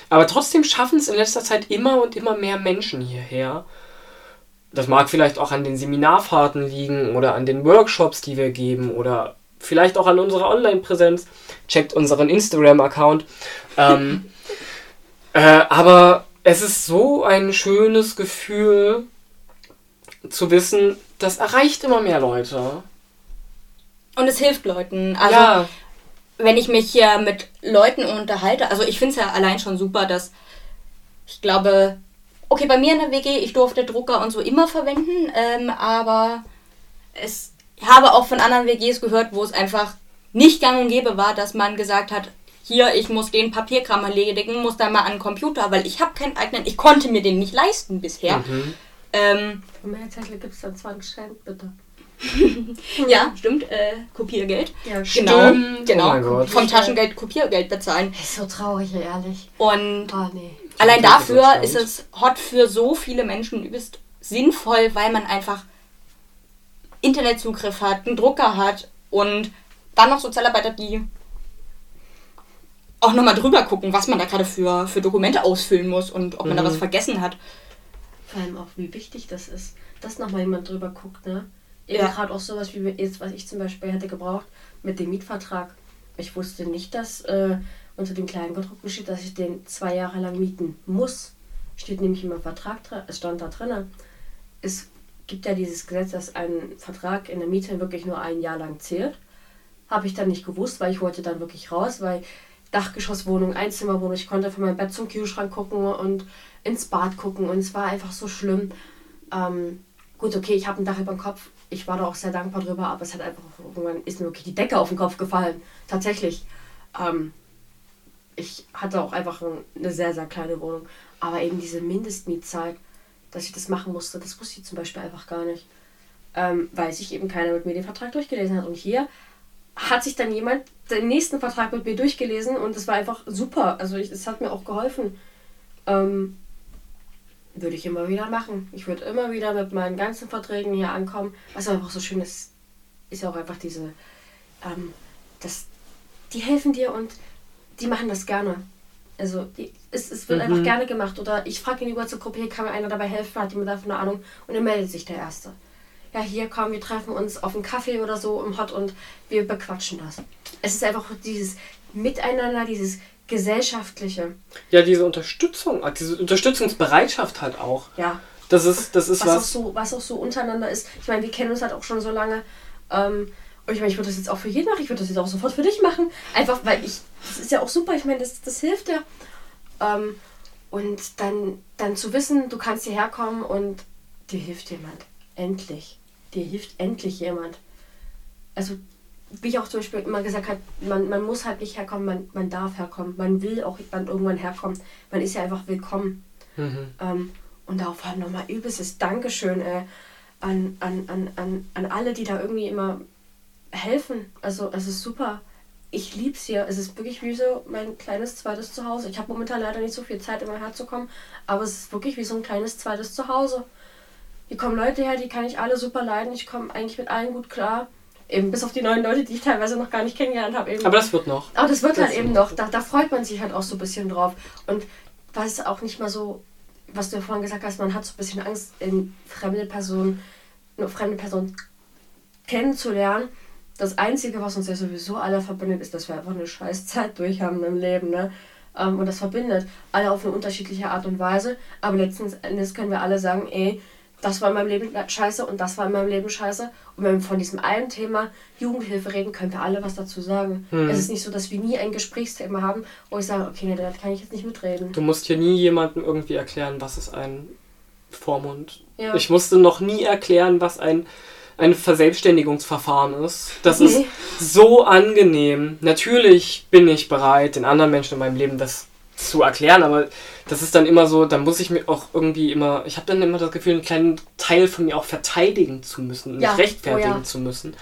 Aber trotzdem schaffen es in letzter Zeit immer und immer mehr Menschen hierher. Das mag vielleicht auch an den Seminarfahrten liegen oder an den Workshops, die wir geben oder vielleicht auch an unserer Online-Präsenz. Checkt unseren Instagram-Account. Ähm, äh, aber es ist so ein schönes Gefühl zu wissen, das erreicht immer mehr Leute. Und es hilft Leuten. Also ja wenn ich mich hier mit Leuten unterhalte, also ich finde es ja allein schon super, dass ich glaube, okay, bei mir in der WG, ich durfte Drucker und so immer verwenden, ähm, aber es ich habe auch von anderen WGs gehört, wo es einfach nicht gang und gäbe war, dass man gesagt hat, hier, ich muss den Papierkram erledigen, muss da mal an den Computer, weil ich habe keinen eigenen, ich konnte mir den nicht leisten bisher. Mhm. Ähm, mehr Zettel gibt es dann 20 Cent, bitte. ja, stimmt. Äh, Kopiergeld. Ja, genau. Genau. Oh Vom Taschengeld Kopiergeld bezahlen. Das ist so traurig, ehrlich. Und oh, nee. allein dafür ist es hot für so viele Menschen übelst sinnvoll, weil man einfach Internetzugriff hat, einen Drucker hat und dann noch Sozialarbeiter, die auch nochmal drüber gucken, was man da gerade für, für Dokumente ausfüllen muss und ob man mhm. da was vergessen hat. Vor allem auch, wie wichtig das ist, dass nochmal jemand drüber guckt, ne? Ja. Gerade auch sowas wie jetzt, was ich zum Beispiel hätte gebraucht mit dem Mietvertrag. Ich wusste nicht, dass äh, unter dem Kleingedruckten steht, dass ich den zwei Jahre lang mieten muss. Steht nämlich im Vertrag drin, es stand da drin. Es gibt ja dieses Gesetz, dass ein Vertrag in der Miete wirklich nur ein Jahr lang zählt. Habe ich dann nicht gewusst, weil ich wollte dann wirklich raus, weil Dachgeschosswohnung, Einzimmerwohnung, ich konnte von meinem Bett zum Kühlschrank gucken und ins Bad gucken und es war einfach so schlimm. Ähm, gut, okay, ich habe ein Dach über dem Kopf, ich war da auch sehr dankbar drüber, aber es hat einfach irgendwann ist mir wirklich die Decke auf den Kopf gefallen. Tatsächlich. Ähm, ich hatte auch einfach eine sehr, sehr kleine Wohnung. Aber eben diese Mindestmietzeit, dass ich das machen musste, das wusste ich zum Beispiel einfach gar nicht. Ähm, weil sich eben keiner mit mir den Vertrag durchgelesen hat. Und hier hat sich dann jemand den nächsten Vertrag mit mir durchgelesen und es war einfach super. Also es hat mir auch geholfen. Ähm, würde ich immer wieder machen. Ich würde immer wieder mit meinen ganzen Verträgen hier ankommen. Was einfach so schön ist, ist auch einfach diese, ähm, das, die helfen dir und die machen das gerne. Also die, es, es wird mhm. einfach gerne gemacht. Oder ich frage in die WhatsApp-Gruppe, hier kann mir einer dabei helfen, hat jemand davon eine Ahnung und dann meldet sich der Erste. ja hier komm, wir treffen uns auf einen Kaffee oder so im Hot und wir bequatschen das. Es ist einfach dieses Miteinander, dieses gesellschaftliche. Ja, diese Unterstützung, äh, diese Unterstützungsbereitschaft halt auch. Ja. Das ist, das ist was, was. Auch so, was auch so untereinander ist. Ich meine, wir kennen uns halt auch schon so lange. Ähm, und ich meine, ich würde das jetzt auch für jeden machen. Ich würde das jetzt auch sofort für dich machen. Einfach, weil ich, das ist ja auch super. Ich meine, das, das hilft ja. Ähm, und dann, dann zu wissen, du kannst hierher kommen und dir hilft jemand. Endlich. Dir hilft endlich jemand. Also, wie ich auch zum Beispiel immer gesagt habe, man, man muss halt nicht herkommen, man, man darf herkommen. Man will auch dann irgendwann herkommen. Man ist ja einfach willkommen. Mhm. Ähm, und darauf halt nochmal übelstes Dankeschön äh, an, an, an, an, an alle, die da irgendwie immer helfen. Also es ist super. Ich liebe es hier. Es ist wirklich wie so mein kleines zweites Zuhause. Ich habe momentan leider nicht so viel Zeit, immer herzukommen, aber es ist wirklich wie so ein kleines zweites Zuhause. Hier kommen Leute her, die kann ich alle super leiden. Ich komme eigentlich mit allen gut klar. Eben bis auf die neuen Leute, die ich teilweise noch gar nicht kennengelernt habe. Eben. Aber das wird noch. Aber das wird Das halt eben noch. Da, da freut man sich halt auch so ein bisschen drauf. Und was auch nicht mal so, was du ja vorhin gesagt hast, man hat so ein bisschen Angst, in fremde Personen, eine fremde Person kennenzulernen. Das Einzige, was uns ja sowieso alle verbindet, ist, dass wir einfach eine scheiß Zeit durch haben im Leben. Ne? Ähm, Und das verbindet alle auf eine unterschiedliche Art und Weise. Aber letzten Endes können wir alle sagen, ey, das war in meinem Leben scheiße und das war in meinem Leben scheiße. Und wenn wir von diesem einen Thema Jugendhilfe reden, können wir alle was dazu sagen. Hm. Es ist nicht so, dass wir nie ein Gesprächsthema haben, wo ich sage, okay, nee, da kann ich jetzt nicht mitreden. Du musst hier nie jemandem irgendwie erklären, was ist ein Vormund. Ja. Ich musste noch nie erklären, was ein, ein Verselbstständigungsverfahren ist. Das Nee. ist so angenehm. Natürlich bin ich bereit, den anderen Menschen in meinem Leben das zu erklären, aber das ist dann immer so, dann muss ich mir auch irgendwie immer, ich habe dann immer das Gefühl, einen kleinen Teil von mir auch verteidigen zu müssen, Ja, mich rechtfertigen oh ja. zu müssen.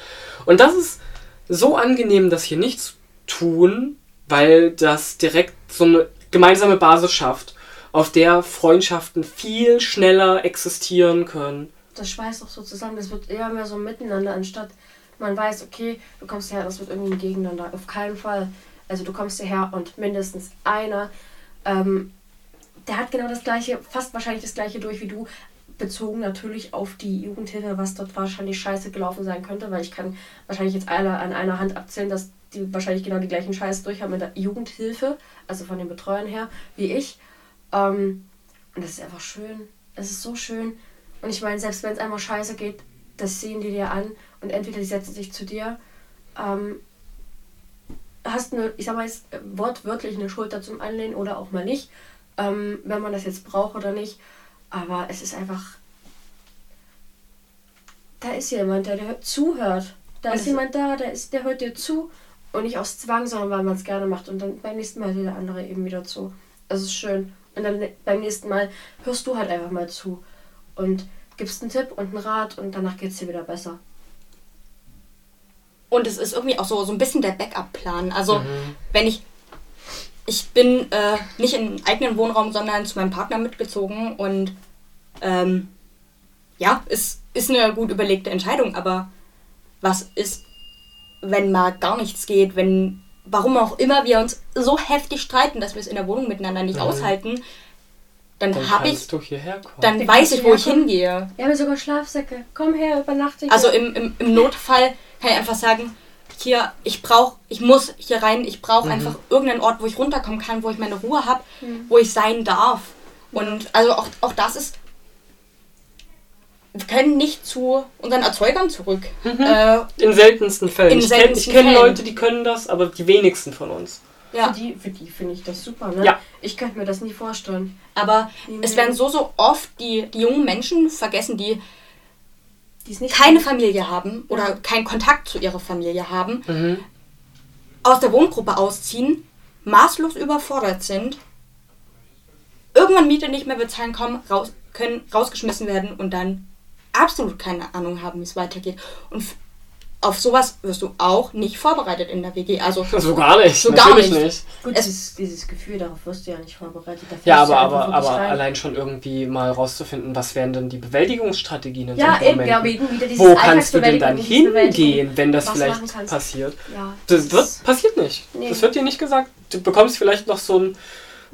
Und das ist so angenehm, das hier nicht zu tun, weil das direkt so eine gemeinsame Basis schafft, auf der Freundschaften viel schneller existieren können. Das schweißt auch so zusammen. Das wird eher mehr so miteinander, anstatt man weiß, okay, du kommst hierher, das wird irgendwie ein Gegeneinander. Auf keinen Fall. Also du kommst hierher und mindestens einer, ähm, der hat genau das gleiche, fast wahrscheinlich das gleiche durch wie du, bezogen natürlich auf die Jugendhilfe, was dort wahrscheinlich scheiße gelaufen sein könnte, weil ich kann wahrscheinlich jetzt alle an einer Hand abzählen, dass die wahrscheinlich genau die gleichen Scheiße durch haben mit der Jugendhilfe, also von den Betreuern her, wie ich. Ähm, und das ist einfach schön. Es ist so schön. Und ich meine, selbst wenn es einmal scheiße geht, das sehen die dir an und entweder die setzen sich zu dir, ähm, hast eine, ich sag mal jetzt wortwörtlich eine Schulter zum Anlehnen oder auch mal nicht, ähm, wenn man das jetzt braucht oder nicht. Aber es ist einfach, da ist jemand, der, der zuhört. Da Und ist jemand da, der, ist, der hört dir zu und nicht aus Zwang, sondern weil man es gerne macht. Und dann beim nächsten Mal hört der andere eben wieder zu. Das ist schön. Und dann beim nächsten Mal hörst du halt einfach mal zu und gibst einen Tipp und einen Rat und danach geht es dir wieder besser. Und es ist irgendwie auch so, so ein bisschen der Backup-Plan. Also, Mhm. wenn ich. Ich bin äh, nicht im eigenen Wohnraum, sondern zu meinem Partner mitgezogen und ähm, ja, es ist eine gut überlegte Entscheidung, aber was ist, wenn mal gar nichts geht, wenn, warum auch immer wir uns so heftig streiten, dass wir es in der Wohnung miteinander nicht Mhm. aushalten, dann, Dann habe ich, kannst du hierher kommen. dann Dann weiß ich, wo ich hingehe. Wir haben sogar Schlafsäcke. Komm her, übernachte hier. Also im, im, im Notfall kann ich einfach sagen, hier, ich brauche, ich muss hier rein, ich brauche Mhm. einfach irgendeinen Ort, wo ich runterkommen kann, wo ich meine Ruhe habe, Mhm. wo ich sein darf. Und also auch, auch das ist. Wir können nicht zu unseren Erzeugern zurück. Äh, In seltensten Fällen. In ich kenne kenn. Leute, die können das, aber die wenigsten von uns. ja. Für die, für die finde ich das super, ne? Ja. Ich könnte mir das nie vorstellen. Aber Nee, es nee. werden so, so oft die, die jungen Menschen vergessen, die keine Familie haben oder Ja. keinen Kontakt zu ihrer Familie haben, Mhm. aus der Wohngruppe ausziehen, maßlos überfordert sind, irgendwann Miete nicht mehr bezahlen kommen, raus, können rausgeschmissen werden und dann absolut keine Ahnung haben, wie es weitergeht. Und auf sowas wirst du auch nicht vorbereitet in der WG. Also So gar nicht. So gar nicht. nicht. Gut, Es- dieses, dieses Gefühl, darauf wirst du ja nicht vorbereitet. Da Ja, aber, aber, aber rein. allein schon irgendwie mal rauszufinden, was wären denn die Bewältigungsstrategien in Ja, solchen eben, Momenten? ja, wegen wieder dieses Wo kannst du denn dann hingehen, wenn das vielleicht passiert? Ja, Das das wird, ist- passiert nicht. Nee. Das wird dir nicht gesagt. Du bekommst vielleicht noch so ein,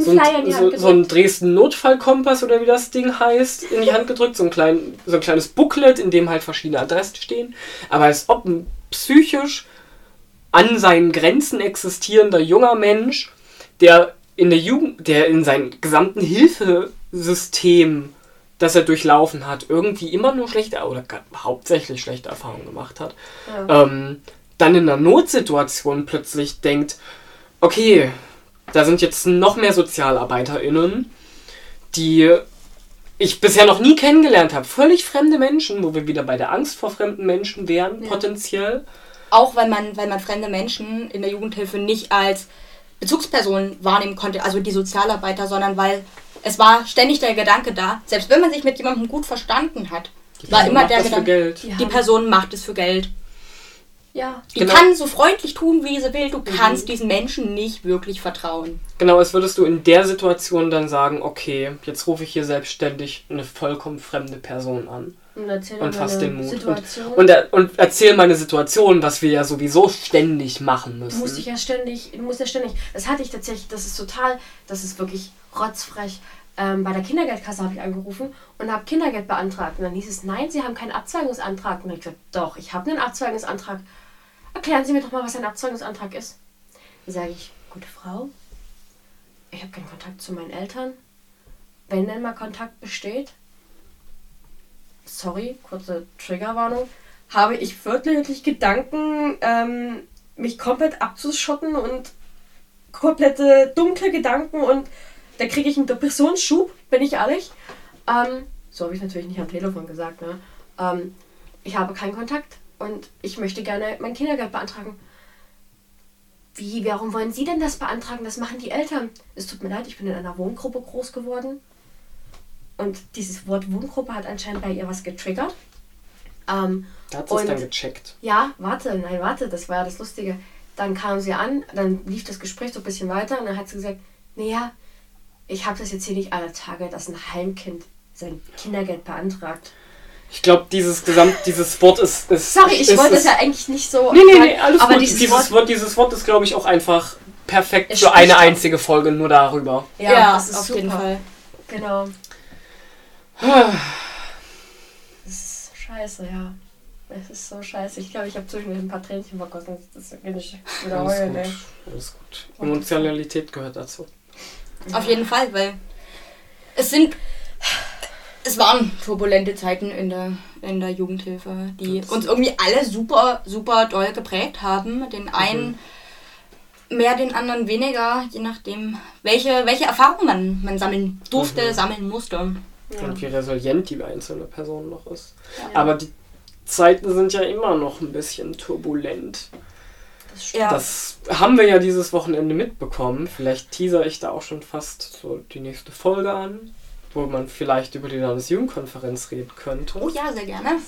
so ein, so, so ein gedrückt. Dresden Notfallkompass oder wie das Ding heißt, in die Hand gedrückt. So ein, klein, so ein kleines Booklet, in dem halt verschiedene Adressen stehen. Aber als ob ein psychisch an seinen Grenzen existierender junger Mensch, der in der Jugend, der in seinem gesamten Hilfesystem, das er durchlaufen hat, irgendwie immer nur schlechte oder hauptsächlich schlechte Erfahrungen gemacht hat, Ja. ähm, dann in einer Notsituation plötzlich denkt, okay, da sind jetzt noch mehr SozialarbeiterInnen, die ich bisher noch nie kennengelernt habe. Völlig fremde Menschen, wo wir wieder bei der Angst vor fremden Menschen wären, potenziell. Auch weil man, weil man fremde Menschen in der Jugendhilfe nicht als Bezugsperson wahrnehmen konnte, also die Sozialarbeiter, sondern weil es war ständig der Gedanke da, selbst wenn man sich mit jemandem gut verstanden hat, war Person immer macht der das für Gedanke. Ja. die Person macht es für Geld. Ja. Die Genau. kann so freundlich tun, wie sie will. Du kannst diesen Menschen nicht wirklich vertrauen. Genau, als würdest du in der Situation dann sagen, okay, jetzt rufe ich hier selbstständig eine vollkommen fremde Person an. Und erzähl Und fass meine den Mut. Und, Situation. und, er- und erzähl meine Situation, was wir ja sowieso ständig machen Du müssen. musst dich ja ständig, du musst ja ständig. Das hatte ich tatsächlich, das ist total, das ist wirklich rotzfrech. Ähm, bei der Kindergeldkasse habe ich angerufen und habe Kindergeld beantragt. Und dann hieß es, nein, Sie haben keinen Abzweigungsantrag. Und dann habe ich gesagt, doch, ich habe einen Abzweigungsantrag. Erklären Sie mir doch mal, was ein Abzweigungsantrag ist. Sage ich, gute Frau, ich habe keinen Kontakt zu meinen Eltern. Wenn denn mal Kontakt besteht, sorry, kurze Triggerwarnung, habe ich wirklich Gedanken, ähm, mich komplett abzuschotten und komplette dunkle Gedanken und da kriege ich einen Depressionsschub, bin ich ehrlich. Ähm, so habe ich natürlich nicht am Telefon gesagt, ne? Ähm, ich habe keinen Kontakt und ich möchte gerne mein Kindergeld beantragen. Wie, warum wollen Sie denn das beantragen? Das machen die Eltern. Es tut mir leid, ich bin in einer Wohngruppe groß geworden. Und dieses Wort Wohngruppe hat anscheinend bei ihr was getriggert. Ähm, Da hat sie es dann gecheckt. ja, warte, nein, warte, das war ja das Lustige. Dann kam sie an, dann lief das Gespräch so ein bisschen weiter und dann hat sie gesagt, naja, ich habe das jetzt hier nicht alle Tage, dass ein Heimkind sein Kindergeld beantragt. Ich glaube, dieses Gesamt, dieses Wort ist. ist Sorry, ich ist, wollte es ist, ja eigentlich nicht so. Nee, nee, nee, alles aber gut. dieses, Dieses, Wort, Wort, dieses Wort ist, glaube ich, auch einfach perfekt für eine einzige Folge nur darüber. ja, das ist auf super. jeden Fall. Genau. Das ist scheiße, ja. Es ist so scheiße. Ich glaube, ich habe zwischendurch ein paar Tränchen vergossen. Das will ich wieder Alles heulen, gut. ey. Alles gut. Emotionalität gehört dazu. Auf jeden Fall, weil es sind. Es waren turbulente Zeiten in der, in der Jugendhilfe, die uns irgendwie alle super, super doll geprägt haben. Den einen mehr, den anderen weniger, je nachdem, welche, welche Erfahrungen man, man sammeln durfte, Mhm. sammeln musste. Ja. Und wie resilient die einzelne Person noch ist. Ja. Aber die Zeiten sind ja immer noch ein bisschen turbulent. Das. Ja. Das haben wir ja dieses Wochenende mitbekommen. Vielleicht teaser ich da auch schon fast so die nächste Folge an, wo man vielleicht über die Landesjugendkonferenz reden könnte. Oh ja, sehr gerne.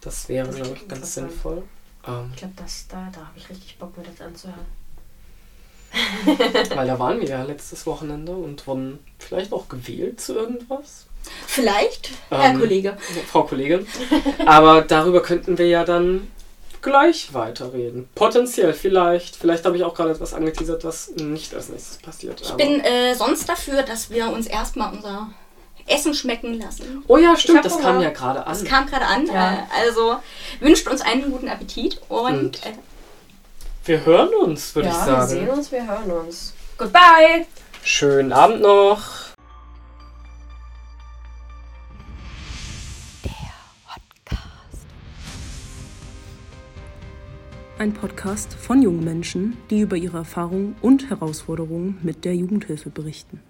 Das wäre, Das glaube ich, ganz sinnvoll. Ähm, Ich glaube, das da, da habe ich richtig Bock, mir das anzuhören. weil da waren wir ja letztes Wochenende und wurden vielleicht auch gewählt zu irgendwas. Vielleicht, Herr Ähm, Kollege. Frau Kollegin. Aber darüber könnten wir ja dann gleich weiterreden. Potenziell, vielleicht. Vielleicht habe ich auch gerade etwas angeteasert, was nicht als nächstes passiert. Ich bin äh, sonst dafür, dass wir uns erstmal unser Essen schmecken lassen. Oh ja, stimmt, das Hunger. kam ja gerade an. Das kam gerade an. Ja. Äh, also wünscht uns einen guten Appetit und, Und äh, Wir hören uns, würde Ja, ich Wir sagen. sehen uns, wir hören uns. Goodbye! Schönen Abend noch. Ein Podcast von jungen Menschen, die über ihre Erfahrungen und Herausforderungen mit der Jugendhilfe berichten.